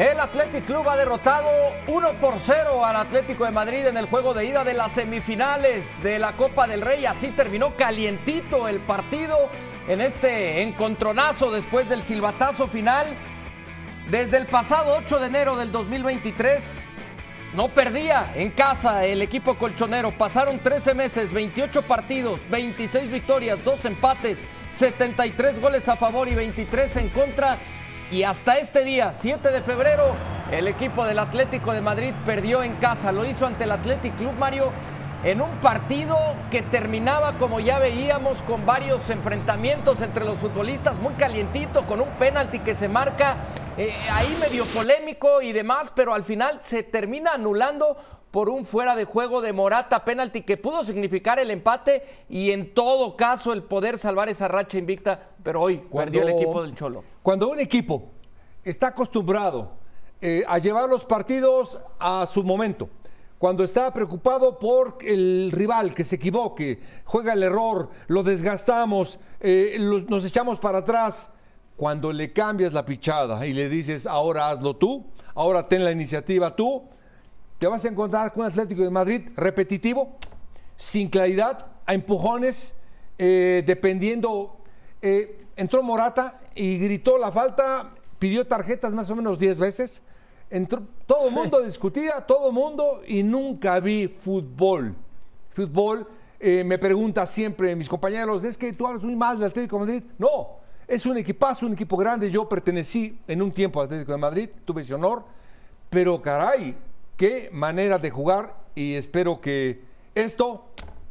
El Athletic Club ha derrotado 1 por 0 al Atlético de Madrid en el juego de ida de las semifinales de la Copa del Rey. Así terminó calientito el partido en este encontronazo después del silbatazo final. Desde el pasado 8 de enero del 2023 no perdía en casa el equipo colchonero. Pasaron 13 meses, 28 partidos, 26 victorias, 2 empates, 73 goles a favor y 23 en contra. Y hasta este día, 7 de febrero, el equipo del Atlético de Madrid perdió en casa. Lo hizo ante el Athletic Club Mario en un partido que terminaba, como ya veíamos, con varios enfrentamientos entre los futbolistas, muy calientito, con un penalti que se marca eh, ahí medio polémico y demás, pero al final se termina anulando por un fuera de juego de Morata, penalti que pudo significar el empate y en todo caso el poder salvar esa racha invicta, pero hoy perdió el equipo del Cholo. Cuando un equipo está acostumbrado eh, a llevar los partidos a su momento, cuando está preocupado por el rival que se equivoque, juega el error, lo desgastamos, eh, nos echamos para atrás, cuando le cambias la pichada y le dices, ahora hazlo tú, ahora ten la iniciativa tú, te vas a encontrar con un Atlético de Madrid repetitivo, sin claridad, a empujones, eh, dependiendo. Entró Morata y gritó la falta, pidió tarjetas más o menos 10 veces. Entró, todo el mundo discutía, todo el mundo, y nunca vi fútbol. Fútbol, eh, me pregunta siempre mis compañeros, es que tú hablas muy mal del Atlético de Madrid. No, es un equipazo, un equipo grande. Yo pertenecí en un tiempo al Atlético de Madrid, tuve ese honor, pero caray, qué manera de jugar y espero que esto,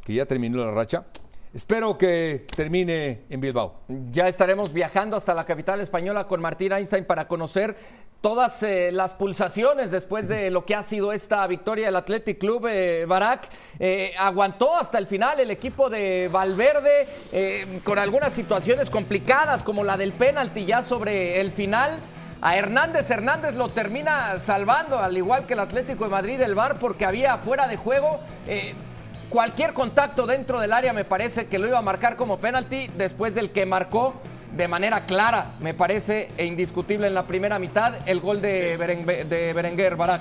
que ya terminó la racha, Espero que termine en Bilbao. Ya estaremos viajando hasta la capital española con Martín Einstein para conocer todas eh, las pulsaciones después de lo que ha sido esta victoria del Athletic Club eh, Barak. Eh, aguantó hasta el final el equipo de Valverde con algunas situaciones complicadas como la del penalti ya sobre el final. A Hernández Hernández lo termina salvando, al igual que el Atlético de Madrid del Bar, porque había fuera de juego. Cualquier contacto dentro del área me parece que lo iba a marcar como penalti después del que marcó de manera clara, me parece, e indiscutible en la primera mitad, el gol de, Berenguer Barak.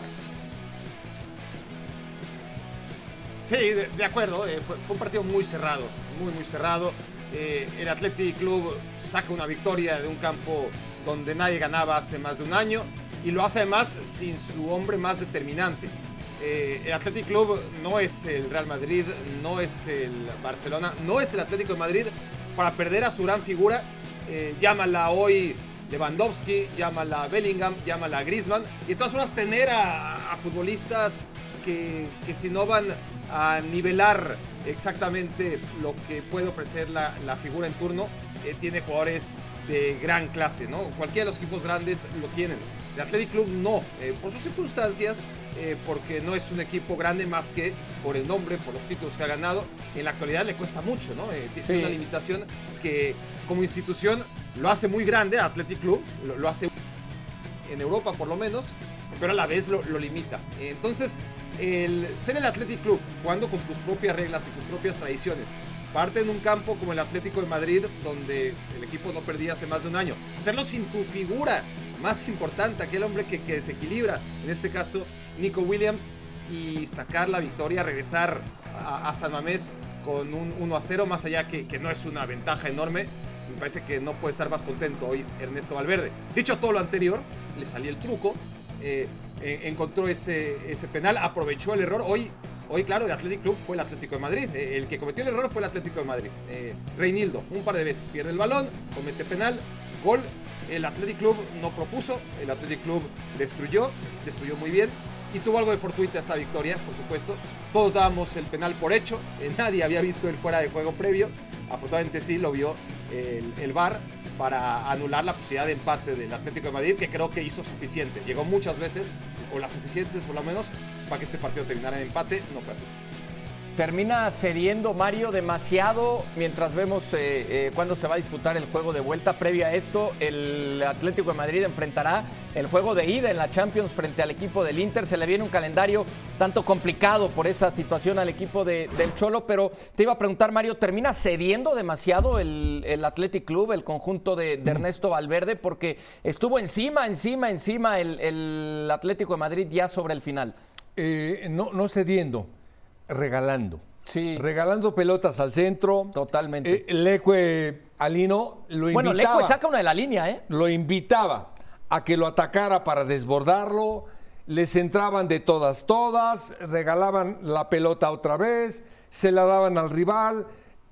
Sí, de, acuerdo, eh, fue, un partido muy cerrado, muy, muy cerrado. Eh, el Athletic Club saca una victoria de un campo donde nadie ganaba hace más de un año y lo hace además sin su hombre más determinante. Eh, el Athletic Club no es el Real Madrid, no es el Barcelona, no es el Atlético de Madrid para perder a su gran figura. Eh, llámala hoy Lewandowski, llámala Bellingham, llámala Griezmann. Y de todas formas tener a, futbolistas que, si no van a nivelar exactamente lo que puede ofrecer la, figura en turno, eh, tiene jugadores de gran clase, ¿no? Cualquiera de los equipos grandes lo tienen. El Athletic Club no, por sus circunstancias, eh, porque no es un equipo grande más que por el nombre, por los títulos que ha ganado. En la actualidad le cuesta mucho, ¿no? Eh, tiene una limitación que como institución lo hace muy grande, Athletic Club, lo, hace en Europa por lo menos, pero a la vez lo, limita. Entonces, el ser el Athletic Club, jugando con tus propias reglas y tus propias tradiciones, parte en un campo como el Atlético de Madrid, donde el equipo no perdía hace más de un año, hacerlo sin tu figura más importante, aquel hombre que, desequilibra, en este caso Nico Williams y sacar la victoria, regresar a, San Mamés con un 1 a 0, más allá que, que no es una ventaja enorme. Me parece que no puede estar más contento hoy Ernesto Valverde. Dicho todo lo anterior, le salió el truco, eh, encontró ese, ese penal, aprovechó el error. Hoy, hoy, claro, el Athletic Club fue el Atlético de Madrid. Eh, el que cometió el error fue el Atlético de Madrid. Eh, Reinildo, un par de veces pierde el balón, comete penal, gol. El Athletic Club no propuso, el Athletic Club destruyó, destruyó muy bien y tuvo algo de fortuita esta victoria, por supuesto. Todos dábamos el penal por hecho, eh, nadie había visto el fuera de juego previo. Afortunadamente sí lo vio el, el VAR para anular la posibilidad de empate del Atlético de Madrid, que creo que hizo suficiente. Llegó muchas veces, o las suficientes por lo menos, para que este partido terminara en empate. No fue así termina cediendo Mario demasiado mientras vemos eh, eh, cuándo se va a disputar el juego de vuelta. Previo a esto, el Atlético de Madrid enfrentará el juego de ida en la Champions frente al equipo del Inter. Se le viene un calendario tanto complicado por esa situación al equipo del Cholo, pero te iba a preguntar, Mario, ¿termina cediendo demasiado el, el Athletic Club, el conjunto de, Ernesto Valverde? Porque estuvo encima, encima, encima el, el Atlético de Madrid ya sobre el final. Eh, no, no cediendo regalando. Sí. Regalando pelotas al centro. Totalmente. Eh, Leque Alino lo invitaba. Bueno, Leque saca una de la línea, ¿eh? Lo invitaba a que lo atacara para desbordarlo. Les entraban de todas, todas. Regalaban la pelota otra vez. Se la daban al rival.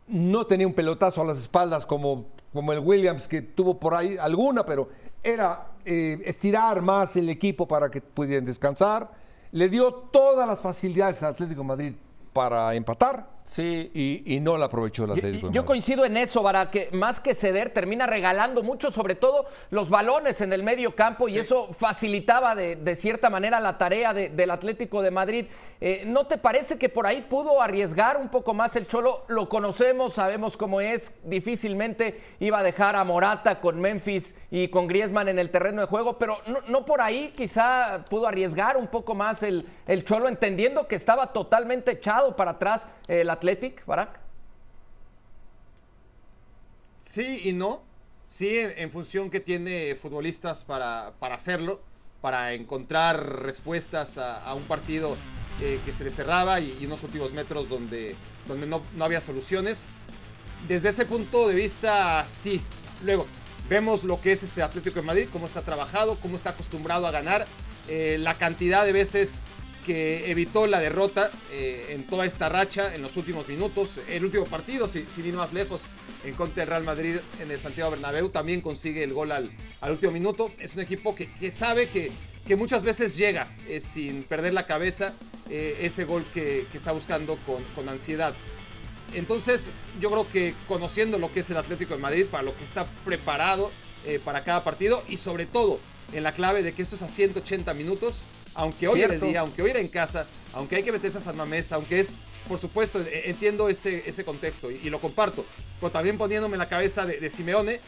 No tenía un pelotazo a las espaldas como, como el Williams, que tuvo por ahí alguna, pero era eh, estirar más el equipo para que pudieran descansar. Le dio todas las facilidades al Atlético de Madrid para empatar Sí. Y, no la aprovechó el Atlético. Yo, coincido en eso, para que más que ceder, termina regalando mucho, sobre todo los balones en el medio campo, y eso facilitaba de, cierta manera la tarea del Atlético de Madrid. Eh, ¿No te parece que por ahí pudo arriesgar un poco más el Cholo? Lo conocemos, sabemos cómo es, difícilmente iba a dejar a Morata con Memphis y con Griezmann en el terreno de juego, pero no, por ahí quizá pudo arriesgar un poco más el, el Cholo, entendiendo que estaba totalmente echado para atrás el Athletic, Barak? Sí y no. Sí, en, función que tiene futbolistas para, para, hacerlo, para encontrar respuestas a, un partido eh, que se le cerraba y, unos últimos metros donde, donde no, no había soluciones. Desde ese punto de vista, sí. Luego, vemos lo que es este Atlético de Madrid, cómo está trabajado, cómo está acostumbrado a ganar, eh, la cantidad de veces que evitó la derrota eh, en toda esta racha en los últimos minutos. El último partido, sin, ir más lejos, en contra del Real Madrid en el Santiago Bernabéu, también consigue el gol al, último minuto. Es un equipo que, sabe que, que, muchas veces llega eh, sin perder la cabeza eh, ese gol que, está buscando con, con ansiedad. Entonces, yo creo que conociendo lo que es el Atlético de Madrid, para lo que está preparado para cada partido y sobre todo en la clave de que esto es a 180 minutos, aunque hoy era el día, aunque hoy era en casa, aunque hay que meterse a San Mamés, aunque es, por supuesto, e, entiendo ese, ese contexto y, lo comparto, pero también poniéndome en la cabeza de, Simeone,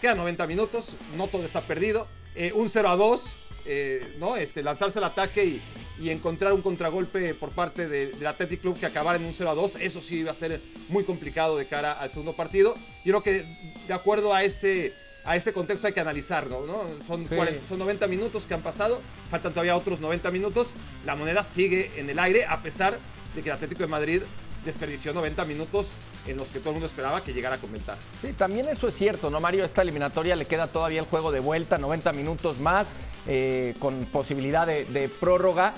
quedan 90 minutos, no todo está perdido, eh, un 0 a 2, eh, ¿no? Este, lanzarse al ataque y, encontrar un contragolpe por parte del Athletic Club que acabara en un 0 a 2, eso sí iba a ser muy complicado de cara al segundo partido. Yo creo que de acuerdo a ese a ese contexto hay que analizarlo, ¿no? Son, son 90 minutos que han pasado, faltan todavía otros 90 minutos. La moneda sigue en el aire a pesar de que el Atlético de Madrid desperdició 90 minutos en los que todo el mundo esperaba que llegara con ventaja. Sí, también eso es cierto, ¿no, Mario? Esta eliminatoria le queda todavía el juego de vuelta, 90 minutos más, eh, con posibilidad de, de prórroga.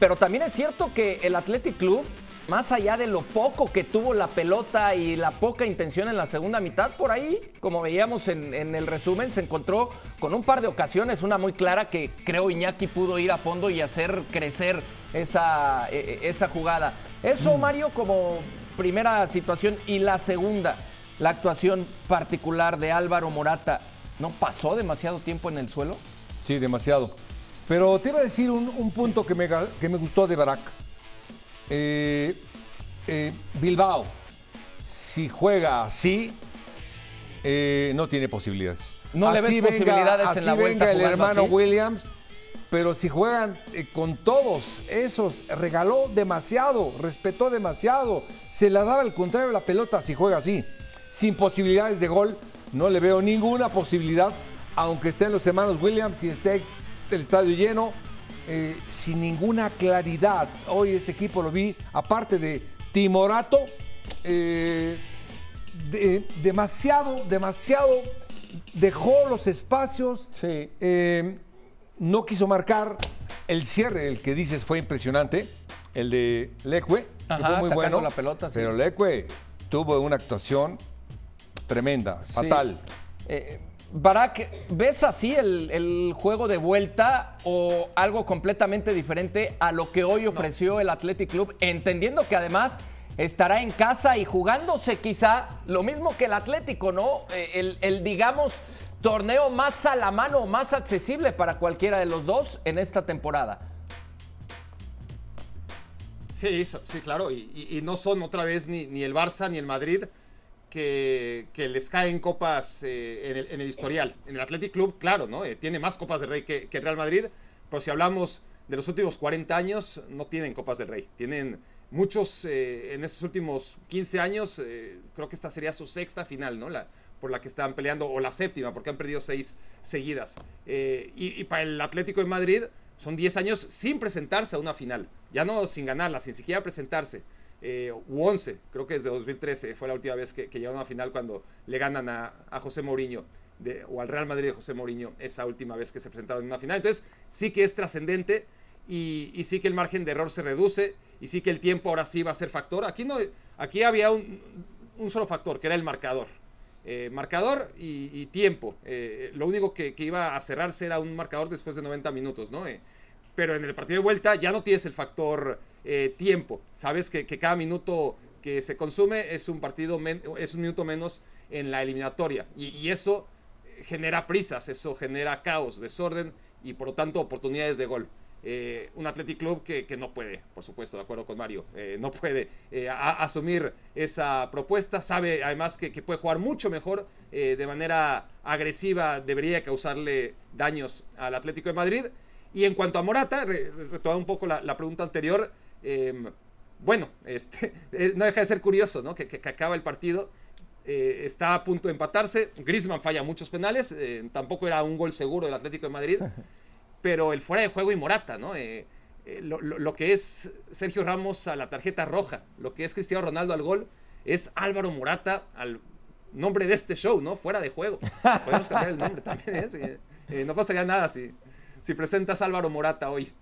Pero también es cierto que el Athletic Club más allá de lo poco que tuvo la pelota y la poca intención en la segunda mitad, por ahí, como veíamos en, el resumen, se encontró con un par de ocasiones, una muy clara que creo Iñaki pudo ir a fondo y hacer crecer esa, e, e, esa jugada. Eso, mm. Mario, como primera situación. Y la segunda, la actuación particular de Álvaro Morata, ¿no pasó demasiado tiempo en el suelo? Sí, demasiado. Pero te iba a decir un, punto que me, que me gustó de Barak. Eh, eh, Bilbao, si juega así, eh, no tiene posibilidades. No le ves posibilidades en la vuelta venga el hermano Williams, pero si juegan con todos esos, regaló demasiado, respetó demasiado, se la daba al contrario la pelota si juega así. Sin posibilidades de gol, no le veo ninguna posibilidad, aunque estén los hermanos Williams y esté el estadio lleno, eh, sin ninguna claridad. Hoy este equipo lo vi, aparte de Timorato, eh, demasiado, demasiado dejó los espacios. Eh, no quiso marcar el cierre, el que dices fue impresionante, el de Leque, fue muy bueno. La pelota, Pero Leque tuvo una actuación tremenda, fatal. Barak, ¿ves así el, juego de vuelta o algo completamente diferente a lo que hoy ofreció el Athletic Club, entendiendo que además estará en casa y jugándose quizá lo mismo que el Atlético, ¿no? Eh, el, el, digamos, torneo más a la mano, más accesible para cualquiera de los dos en esta temporada. Sí, sí, claro, y, no son otra vez ni, ni el Barça ni el Madrid que, les caen copas eh, en, el, historial. En el Athletic Club, claro, ¿no? Eh, tiene más copas de rey que, el Real Madrid, pero si hablamos de los últimos 40 años, no tienen copas del rey. Tienen muchos eh, en estos últimos 15 años, creo que esta sería su sexta final, ¿no? La, por la que están peleando, o la séptima, porque han perdido seis seguidas. Y, y, para el Atlético de Madrid son 10 años sin presentarse a una final, ya no sin ganarla, sin siquiera presentarse eh, u 11, creo que desde 2013 fue la última vez que, llegaron a final cuando le ganan a, José Mourinho o al Real Madrid de José Mourinho esa última vez que se presentaron en una final. Entonces sí que es trascendente y, sí que el margen de error se reduce y sí que el tiempo ahora sí va a ser factor. Aquí, no, aquí había un, solo factor que era el marcador. Eh, marcador y, tiempo. Eh, lo único que, iba a cerrarse era un marcador después de 90 minutos, ¿no? Pero en el partido de vuelta ya no tienes el factor eh, tiempo. Sabes que, cada minuto que se consume es un partido, es un minuto menos en la eliminatoria. Y, eso genera prisas, eso genera caos, desorden y por lo tanto oportunidades de gol. Eh, un Athletic Club que, no puede, por supuesto, de acuerdo con Mario, eh, no puede asumir esa propuesta, sabe además que, puede jugar mucho mejor de manera agresiva, debería causarle daños al Atlético de Madrid. Y en cuanto a Morata, retomando un poco la pregunta anterior, Em, bueno, este, eh, no deja de ser curioso, ¿no? Que, acaba el partido, eh, está a punto de empatarse. Griezmann falla muchos penales, eh, tampoco era un gol seguro del Atlético de Madrid, pero el fuera de juego y Morata, ¿no? Lo, que es Sergio Ramos a la tarjeta roja, lo que es Cristiano Ronaldo al gol, es Álvaro Morata al nombre de este show, ¿no? Fuera de juego. Podemos cambiar el nombre también, no pasaría nada si, si presentas Álvaro Morata hoy.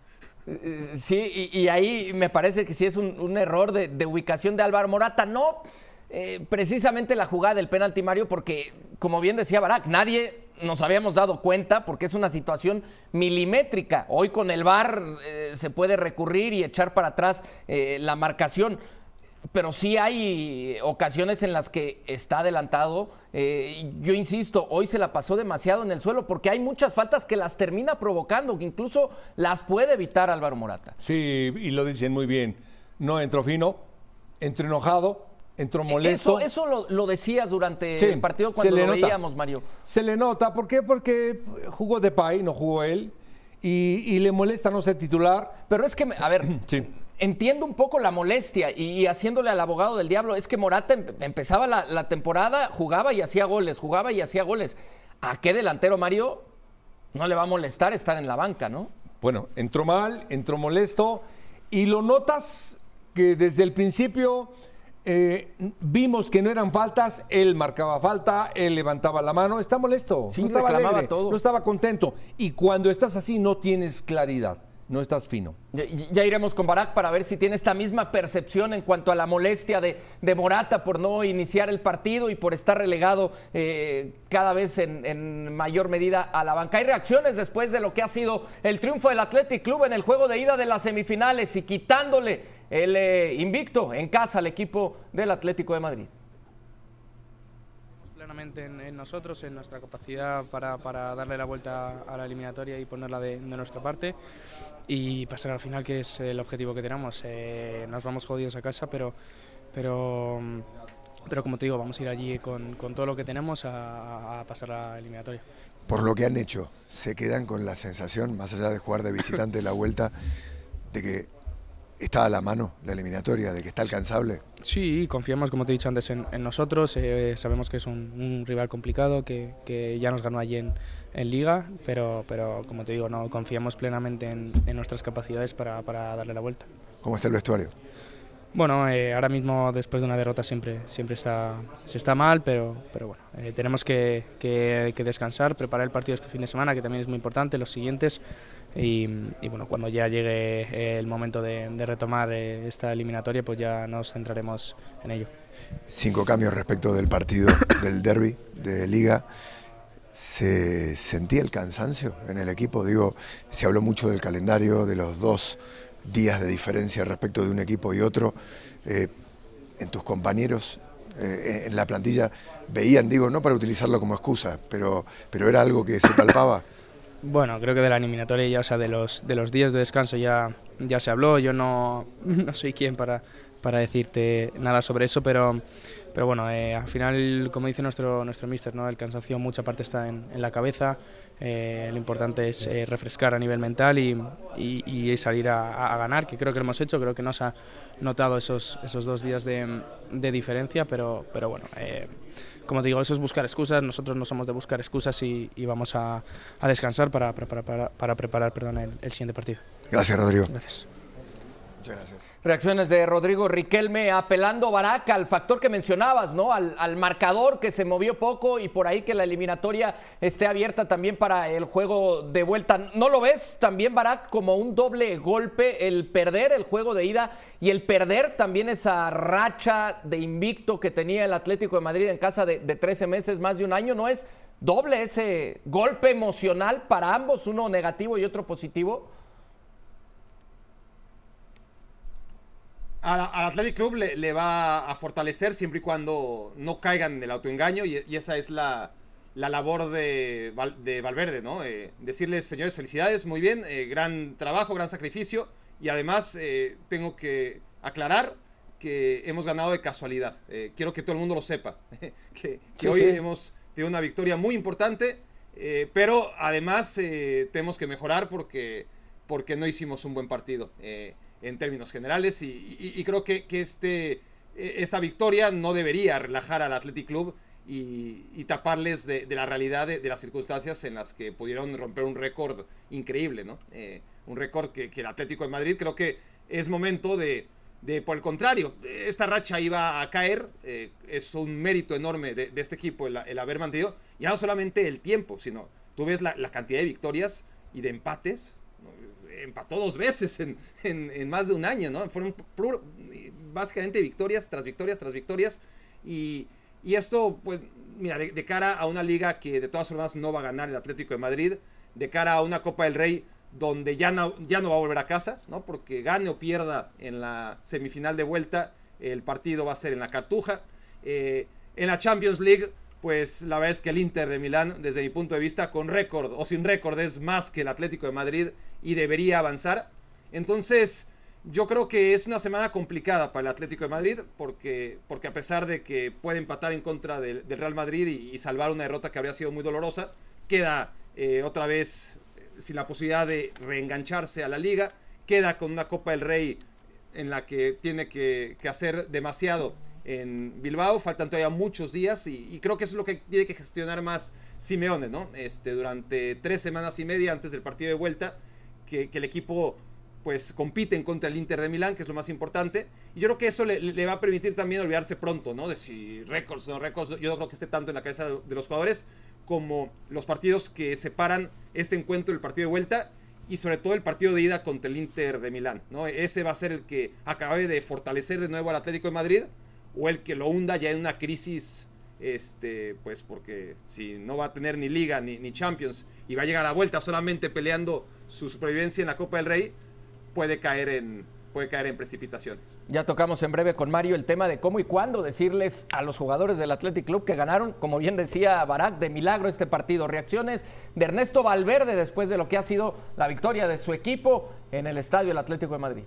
Sí, y, ahí me parece que sí es un, error de, ubicación de Álvaro Morata. No eh, precisamente la jugada del penalti Mario, porque como bien decía Barak, nadie nos habíamos dado cuenta porque es una situación milimétrica. Hoy con el VAR eh, se puede recurrir y echar para atrás eh, la marcación pero sí hay ocasiones en las que está adelantado. Eh, yo insisto, hoy se la pasó demasiado en el suelo porque hay muchas faltas que las termina provocando, que incluso las puede evitar Álvaro Morata. Sí, y lo dicen muy bien. No entró fino, entró enojado, entró molesto. Eso, lo, decías durante el partido cuando lo veíamos, Mario. Se le nota, ¿por qué? Porque jugó de Pay, no jugó él, y, y, le molesta no ser titular. Pero es que, a ver, sí entiendo un poco la molestia y, haciéndole al abogado del diablo, es que Morata empezaba la, temporada, jugaba y hacía goles, jugaba y hacía goles. ¿A qué delantero, Mario, no le va a molestar estar en la banca, no? Bueno, entró mal, entró molesto y lo notas que desde el principio eh, vimos que no eran faltas, él marcaba falta, él levantaba la mano, está molesto, no estaba todo. no estaba contento. Y cuando estás así no tienes claridad no estás fino. Ya, iremos con Barak para ver si tiene esta misma percepción en cuanto a la molestia de, Morata por no iniciar el partido y por estar relegado eh, cada vez en, mayor medida a la banca. Hay reacciones después de lo que ha sido el triunfo del Athletic Club en el juego de ida de las semifinales y quitándole el eh, invicto en casa al equipo del Atlético de Madrid en, nosotros, en nuestra capacidad para, para, darle la vuelta a la eliminatoria y ponerla de, nuestra parte y pasar al final, que es el objetivo que tenemos. Eh, nos vamos jodidos a casa, pero, pero, pero como te digo, vamos a ir allí con, con todo lo que tenemos a, a pasar la eliminatoria por lo que han hecho, se quedan con la sensación, más allá de jugar de visitante la vuelta, de que está a la mano la eliminatoria, de que está alcanzable. Sí, confiamos, como te he dicho antes, en, nosotros. Eh, sabemos que es un, rival complicado, que, ya nos ganó allí en, Liga, pero, pero como te digo, no confiamos plenamente en, nuestras capacidades para, darle la vuelta. ¿Cómo está el vestuario? Bueno, eh, ahora mismo después de una derrota siempre, siempre está, se está mal, pero, pero bueno, eh, tenemos que, que, descansar, preparar el partido este fin de semana, que también es muy importante, los siguientes, y, bueno, cuando ya llegue el momento de, retomar eh, esta eliminatoria, pues ya nos centraremos en ello. Cinco cambios respecto del partido del derby de Liga. se sentía el cansancio en el equipo. Digo, se habló mucho del calendario, de los dos días de diferencia respecto de un equipo y otro. Eh, en tus compañeros, eh, en la plantilla, veían, digo, no para utilizarlo como excusa, pero, pero era algo que se palpaba. Bueno, creo que de la eliminatoria ya, o sea, de los, de los días de descanso ya, ya se habló. Yo no, no soy quien para, para decirte nada sobre eso, pero, pero bueno, eh, al final, como dice nuestro, nuestro mister, ¿no? el cansancio mucha parte está en, en la cabeza. Eh, lo importante es eh, refrescar a nivel mental y, y, y salir a, a, ganar, que creo que lo hemos hecho. Creo que no se ha notado esos, esos dos días de, de diferencia, pero, pero bueno como te digo, eso es buscar excusas. Nosotros no somos de buscar excusas y, y vamos a, a, descansar para, para, para, para preparar perdón, el, el, siguiente partido. Gracias, Rodrigo. Gracias. Muchas gracias. Reacciones de Rodrigo Riquelme apelando Baraca al factor que mencionabas, ¿no? Al, marcador que se movió poco y por ahí que la eliminatoria esté abierta también para el juego de vuelta. ¿No lo ves también, Barak, como un doble golpe el perder el juego de ida y el perder también esa racha de invicto que tenía el Atlético de Madrid en casa de, de 13 meses, más de un año? ¿No es doble ese golpe emocional para ambos, uno negativo y otro positivo? Al, Athletic Club le, le, va a fortalecer siempre y cuando no caigan en el autoengaño y, y esa es la, la labor de, de, Valverde, ¿no? Eh, decirles, señores, felicidades, muy bien, eh, gran trabajo, gran sacrificio y además eh, tengo que aclarar que hemos ganado de casualidad. Eh, quiero que todo el mundo lo sepa, que, que sí, hoy sí. hemos tenido una victoria muy importante, eh, pero además tenemos que mejorar porque, porque no hicimos un buen partido en términos generales y, y, y creo que, que, este, esta victoria no debería relajar al Athletic Club y, y taparles de, de, la realidad de, de, las circunstancias en las que pudieron romper un récord increíble, ¿no? Eh, un récord que, que, el Atlético de Madrid creo que es momento de, de por el contrario, esta racha iba a caer, eh, es un mérito enorme de, este equipo el, el, haber mantenido, ya no solamente el tiempo, sino tú ves la, la cantidad de victorias y de empates, empató dos veces en, en, más de un año, ¿no? Fueron básicamente victorias tras victorias tras victorias. Y, y esto, pues, mira, de, de, cara a una liga que de todas formas no va a ganar el Atlético de Madrid, de cara a una Copa del Rey donde ya no, ya no va a volver a casa, ¿no? Porque gane o pierda en la semifinal de vuelta, el partido va a ser en la Cartuja. Eh, en la Champions League, pues la verdad es que el Inter de Milán, desde mi punto de vista, con récord o sin récord, es más que el Atlético de Madrid y debería avanzar. Entonces, yo creo que es una semana complicada para el Atlético de Madrid, porque, porque a pesar de que puede empatar en contra del, Real Madrid y, salvar una derrota que habría sido muy dolorosa, queda eh, otra vez eh, sin la posibilidad de reengancharse a la liga, queda con una Copa del Rey en la que tiene que hacer demasiado en Bilbao, faltan todavía muchos días y, y, creo que eso es lo que tiene que gestionar más Simeone, ¿no? Este, durante tres semanas y media antes del partido de vuelta, que, el equipo pues compiten contra el Inter de Milán, que es lo más importante. Y yo creo que eso le, va a permitir también olvidarse pronto, ¿no? De si récords o no récords, yo no creo que esté tanto en la cabeza de, de los jugadores como los partidos que separan este encuentro del partido de vuelta y sobre todo el partido de ida contra el Inter de Milán, ¿no? Ese va a ser el que acabe de fortalecer de nuevo al Atlético de Madrid o el que lo hunda ya en una crisis, este, pues porque si no va a tener ni Liga ni, ni Champions y va a llegar a la vuelta solamente peleando su supervivencia en la Copa del Rey, puede caer en, puede caer en precipitaciones. Ya tocamos en breve con Mario el tema de cómo y cuándo decirles a los jugadores del Athletic Club que ganaron, como bien decía Barak, de milagro este partido. Reacciones de Ernesto Valverde después de lo que ha sido la victoria de su equipo en el estadio del Atlético de Madrid.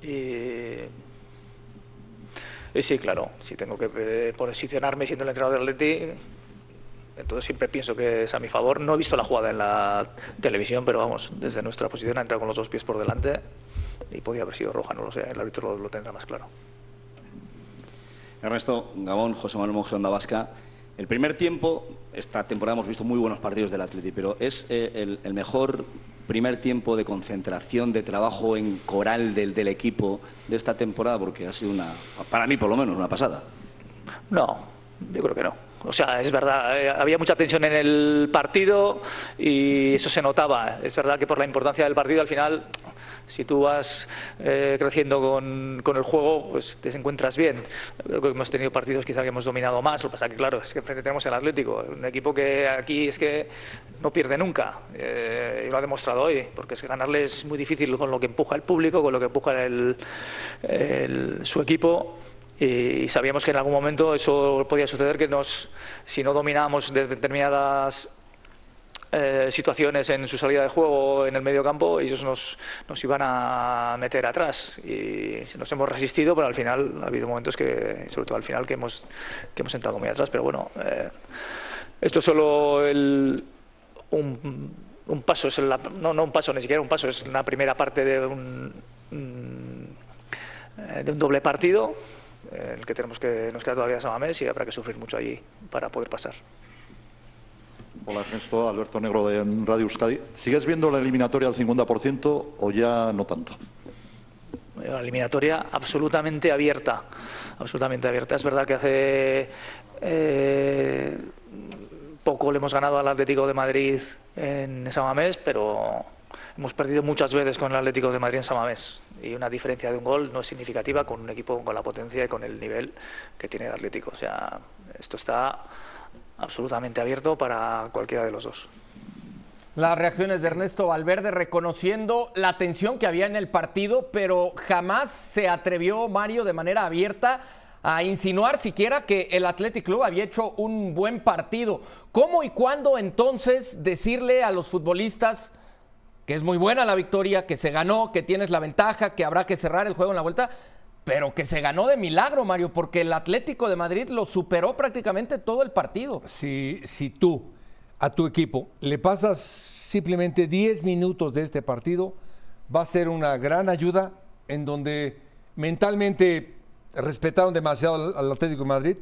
Eh, sí, claro, si tengo que eh, posicionarme siendo el entrenador del Atleti, entonces siempre pienso que es a mi favor. No he visto la jugada en la televisión, pero vamos, desde nuestra posición ha entrado con los dos pies por delante y podía haber sido roja, no lo sé, el árbitro lo, tendrá más claro. Ernesto Gabón, José Manuel Monge, Onda Vasca. El primer tiempo, esta temporada hemos visto muy buenos partidos del Atleti, pero es eh, el, mejor primer tiempo de concentración, de trabajo en coral del, equipo de esta temporada, porque ha sido una, para mí por lo menos, una pasada. No, yo creo que no. O sea, es verdad, eh, había mucha tensión en el partido y eso se notaba. Es verdad que por la importancia del partido al final Si tú vas eh, creciendo con, con, el juego, pues te encuentras bien. Creo que hemos tenido partidos quizá que hemos dominado más, lo que pasa que claro, es que enfrente tenemos el Atlético, un equipo que aquí es que no pierde nunca, eh, y lo ha demostrado hoy, porque es que ganarle es muy difícil con lo que empuja el público, con lo que empuja el, su equipo y sabíamos que en algún momento eso podía suceder que nos si no dominábamos determinadas eh, situaciones en su salida de juego en el medio campo, ellos nos, nos iban a meter atrás y nos hemos resistido, pero al final ha habido momentos que, sobre todo al final, que hemos, que hemos entrado muy atrás. Pero bueno, eh, esto es solo el, un, paso, es la, no, no un paso, ni siquiera un paso, es la primera parte de un, eh, de un doble partido el que tenemos que nos queda todavía Samamés y habrá que sufrir mucho allí para poder pasar. Hola Ernesto, Alberto Negro de Radio Euskadi. ¿Sigues viendo la eliminatoria al 50% o ya no tanto? La eliminatoria absolutamente abierta, absolutamente abierta. Es verdad que hace eh, poco le hemos ganado al Atlético de Madrid en Samamés, pero hemos perdido muchas veces con el Atlético de Madrid en Samamés y una diferencia de un gol no es significativa con un equipo con la potencia y con el nivel que tiene el Atlético. O sea, esto está absolutamente abierto para cualquiera de los dos. Las reacciones de Ernesto Valverde reconociendo la tensión que había en el partido, pero jamás se atrevió Mario de manera abierta a insinuar siquiera que el Athletic Club había hecho un buen partido. ¿Cómo y cuándo entonces decirle a los futbolistas que es muy buena la victoria, que se ganó, que tienes la ventaja, que habrá que cerrar el juego en la vuelta? Pero que se ganó de milagro, Mario, porque el Atlético de Madrid lo superó prácticamente todo el partido. Si, si tú a tu equipo le pasas simplemente 10 minutos de este partido, va a ser una gran ayuda en donde mentalmente respetaron demasiado al, Atlético de Madrid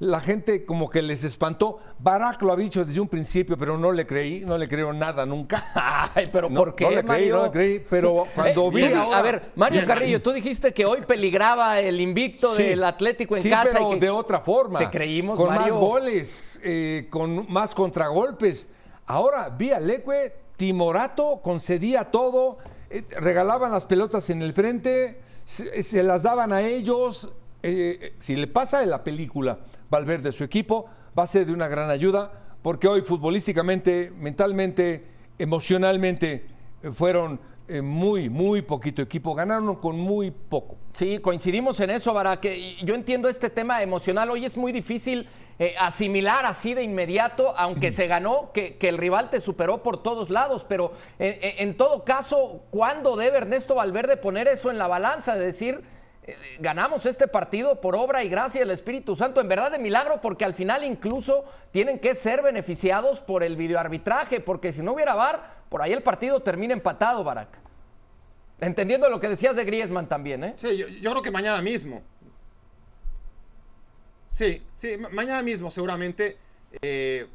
la gente como que les espantó. Barack lo ha dicho desde un principio, pero no le creí, no le creo nada nunca. Ay, pero ¿por qué, no le creí, no le creí, pero cuando vi... a ver, Mario Carrillo, tú dijiste que hoy peligraba el invicto del Atlético en sí, casa. pero y que de otra forma. Te creímos, Con Mario. más goles, eh, con más contragolpes. Ahora, vi a Leque, Timorato concedía todo, eh, regalaban las pelotas en el frente, se, se las daban a ellos. Eh, si le pasa en la película Valverde su equipo, va a ser de una gran ayuda, porque hoy futbolísticamente, mentalmente, emocionalmente, eh, fueron eh, muy, muy poquito equipo, ganaron con muy poco. Sí, coincidimos en eso, Bara, que yo entiendo este tema emocional. Hoy es muy difícil eh, asimilar así de inmediato, aunque se ganó, que, que, el rival te superó por todos lados. Pero en, en todo caso, ¿cuándo debe Ernesto Valverde poner eso en la balanza? De decir, eh, ganamos este partido por obra y gracia del Espíritu Santo, en verdad de milagro, porque al final incluso tienen que ser beneficiados por el videoarbitraje, porque si no hubiera VAR, por ahí el partido termina empatado, Barak. Entendiendo lo que decías de Griezmann también, ¿eh? Sí, yo, creo que mañana mismo. Sí, sí, ma mañana mismo seguramente eh,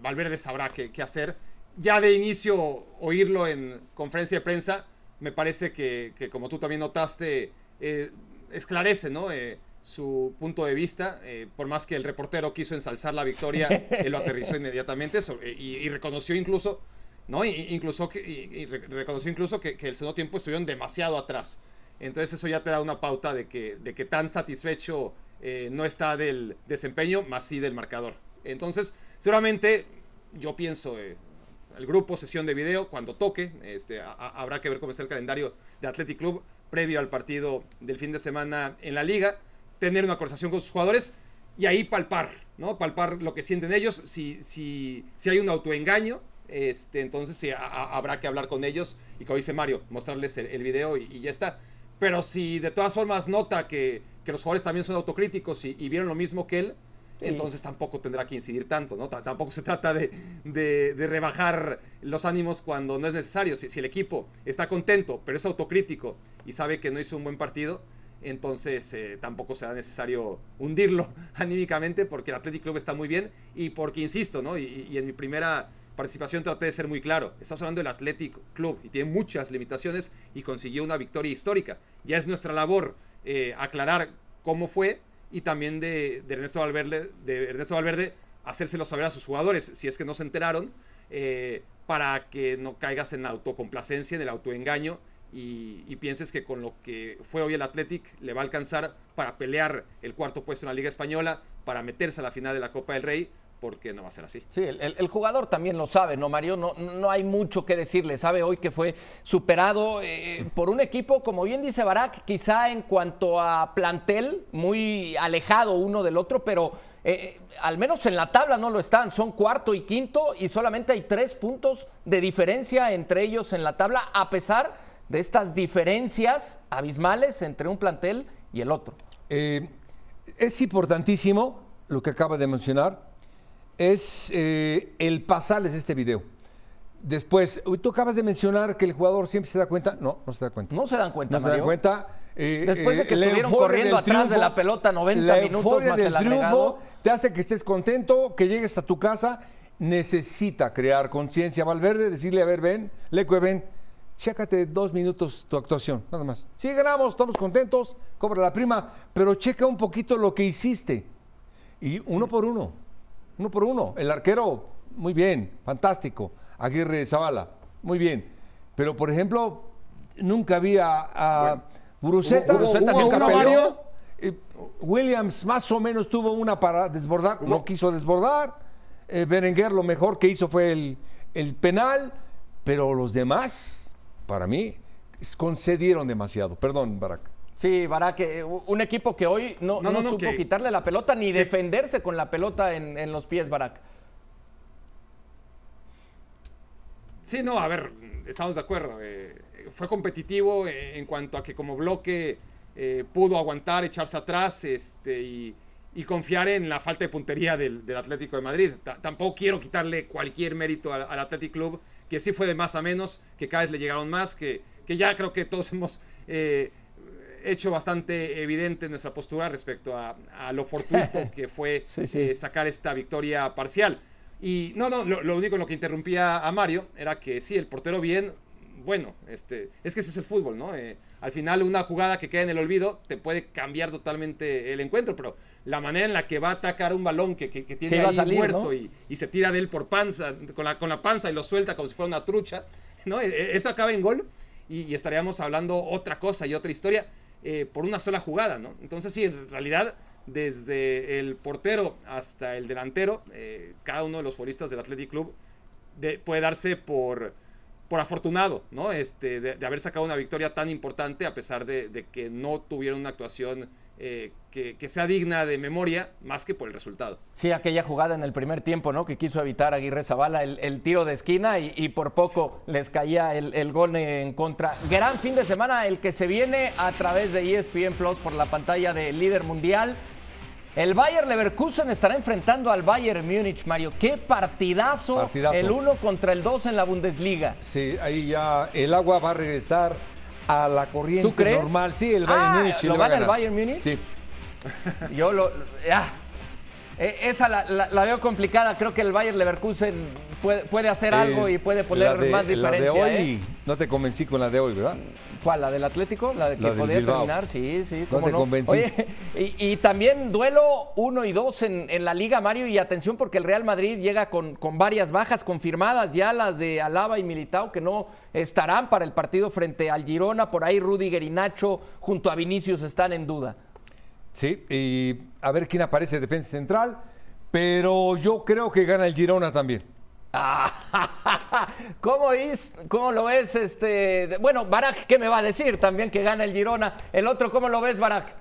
Valverde sabrá qué, hacer. Ya de inicio oírlo en conferencia de prensa, me parece que como tú también notaste, eh, esclarece ¿no? Eh, su punto de vista, eh, por más que el reportero quiso ensalzar la victoria, él lo aterrizó inmediatamente y, reconoció incluso, ¿no? Y, incluso que, reconoció incluso que, el segundo tiempo estuvieron demasiado atrás. Entonces eso ya te da una pauta de que, de que tan satisfecho no está del desempeño, más sí del marcador. Entonces, seguramente yo pienso, el grupo, sesión de video, cuando toque, este, habrá que ver cómo es el calendario de Athletic Club previo al partido del fin de semana en la liga, tener una conversación con sus jugadores y ahí palpar, ¿no? Palpar lo que sienten ellos, si, si, si hay un autoengaño, este, entonces sí, habrá que hablar con ellos y como dice Mario, mostrarles el, video y, y, ya está. Pero si de todas formas nota que, que los jugadores también son autocríticos y, y vieron lo mismo que él, entonces tampoco tendrá que incidir tanto, ¿no? T tampoco se trata de, de, rebajar los ánimos cuando no es necesario. Si, el equipo está contento, pero es autocrítico y sabe que no hizo un buen partido, entonces eh, tampoco será necesario hundirlo anímicamente porque el Athletic Club está muy bien y porque, insisto, ¿no? Y, y en mi primera participación traté de ser muy claro. Estamos hablando del Athletic Club y tiene muchas limitaciones y consiguió una victoria histórica. Ya es nuestra labor eh, aclarar cómo fue y también de, Ernesto Valverde, de Ernesto Valverde hacérselo saber a sus jugadores, si es que no se enteraron, eh, para que no caigas en la autocomplacencia, en el autoengaño y, y pienses que con lo que fue hoy el Athletic le va a alcanzar para pelear el cuarto puesto en la Liga Española, para meterse a la final de la Copa del Rey, porque no va a ser así. Sí, el, el- el jugador también lo sabe, ¿no, Mario? No, no hay mucho que decirle. Sabe hoy que fue superado eh, por un equipo, como bien dice Barak, quizá en cuanto a plantel, muy alejado uno del otro, pero eh, al menos en la tabla no lo están. Son cuarto y quinto y solamente hay tres puntos de diferencia entre ellos en la tabla, a pesar de estas diferencias abismales entre un plantel y el otro. Eh, es importantísimo lo que acaba de mencionar, es eh, el pasarles este video. Después, uy, tú acabas de mencionar que el jugador siempre se da cuenta. No, no se da cuenta. No se dan cuenta, No se dan cuenta. eh, Después de eh, que estuvieron corriendo atrás de la pelota 90 la minutos más del el agregado. te hace que estés contento, que llegues a tu casa. Necesita crear conciencia. Valverde, decirle, a ver, ven, Leque, ven, chécate dos minutos tu actuación, nada más. Sí, ganamos, estamos contentos, cobra la prima, pero checa un poquito lo que hiciste. Y uno por uno, uno por uno. El arquero, muy bien, fantástico. Aguirre Zavala, muy bien. Pero, por ejemplo, nunca había a Buruceta. ¿Hubo- hubo- hubo nunca uno, peló. Mario? Eh, Williams más o menos tuvo una para desbordar, no quiso desbordar. Eh, Berenguer lo mejor que hizo fue el, el penal, pero los demás, para mí, concedieron demasiado. Perdón, Barak. Sí, Barak, eh, un equipo que hoy no, No, no no, no, supo que- quitarle la pelota ni defenderse con la pelota en, en los pies, Barak. Sí, no, a ver, estamos de acuerdo. eh, fue competitivo en cuanto a que como bloque eh, pudo aguantar, echarse atrás este, y, y confiar en la falta de puntería del, del Atlético de Madrid. Ta- tampoco quiero quitarle cualquier mérito al, al Athletic Club, que sí fue de más a menos, que cada vez le llegaron más, que, que ya creo que todos hemos eh, hecho bastante evidente nuestra postura respecto a, a lo fortuito que fue Sí, sí. eh, sacar esta victoria parcial. Y no, no, lo, lo único en lo que interrumpía a Mario era que sí, el portero bien, bueno, este, es que ese es el fútbol, ¿no? Eh, al final una jugada que queda en el olvido te puede cambiar totalmente el encuentro, pero la manera en la que va a atacar un balón que, que- que tiene ahí salir, muerto ¿no? y, y se tira de él por panza, con la, con la panza y lo suelta como si fuera una trucha, ¿no? E- e- Eso acaba en gol y, y estaríamos hablando otra cosa y otra historia eh, por una sola jugada, ¿no? Entonces sí, en realidad desde el portero hasta el delantero, eh, cada uno de los futbolistas del Athletic Club de- puede darse por, por afortunado, ¿no? Este, de, de haber sacado una victoria tan importante a pesar de, de que no tuvieron una actuación eh, que, que sea digna de memoria, más que por el resultado. Sí, aquella jugada en el primer tiempo, ¿no? Que quiso evitar Aguirre Zavala el, el tiro de esquina y, y por poco les caía el, el gol en contra. Gran fin de semana el que se viene a través de ESPN Plus por la pantalla de líder mundial. El Bayern Leverkusen estará enfrentando al Bayern Múnich, Mario. Qué partidazo, Partidazo. el uno contra el 2 en la Bundesliga. Sí, ahí ya el agua va a regresar a la corriente ¿Tú crees? normal. Sí, el Bayern Ah, Múnich ¿lo le va a gana el. Bayern Múnich? Sí. Yo lo. ya. Eh, Esa la, la- la veo complicada. Creo que el Bayern Leverkusen puede, puede hacer algo Eh, y puede poner de- más diferencia. La de hoy, ¿eh? no te convencí con la de hoy, ¿verdad? ¿Cuál? ¿La del Atlético? ¿La de que La podía Bilbao. terminar? Sí, sí. No cómo te convencí. Oye, y, y también duelo 1 y 2 en, en la Liga, Mario. Y atención porque el Real Madrid llega con, con varias bajas confirmadas ya, las de Alaba y Militao, que no estarán para el partido frente al Girona. Por ahí Rudiger y Nacho junto a Vinicius están en duda. Sí, y a ver quién aparece de defensa central. Pero yo creo que gana el Girona también. ¿Cómo, es, ¿Cómo lo ves? Este, bueno, Barak, ¿qué me va a decir? También que gana el Girona. El otro, ¿cómo lo ves, Barak?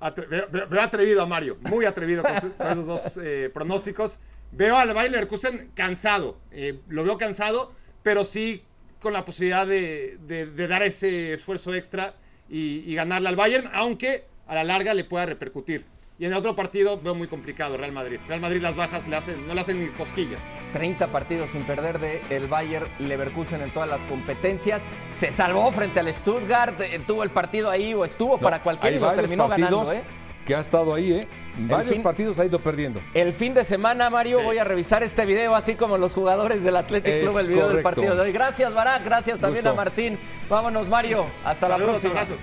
Atre- veo, atrevido a Mario, muy atrevido con, esos- con esos dos eh, pronósticos. Veo al Bayer Leverkusen cansado, eh, lo veo cansado, pero sí con la posibilidad de, de- de dar ese esfuerzo extra y, y ganarle al Bayern, aunque a la larga le pueda repercutir. Y en el otro partido veo muy complicado Real Madrid. Real Madrid las bajas le hacen, no le hacen ni cosquillas. 30 partidos sin perder de el Bayern Leverkusen en todas las competencias. Se salvó frente al Stuttgart, eh, tuvo el partido ahí o estuvo para cualquier y lo terminó partidos ganando, ¿eh? Que ha estado ahí, ¿eh? Varios fin- partidos ha ido perdiendo. El fin de semana, Mario, voy a revisar este video, así como los jugadores del Athletic Es Club, el video del partido de hoy. Gracias, Barak, gracias también Gusto. a Martín. Vámonos, Mario. Hasta la Saludos, próxima. abrazos.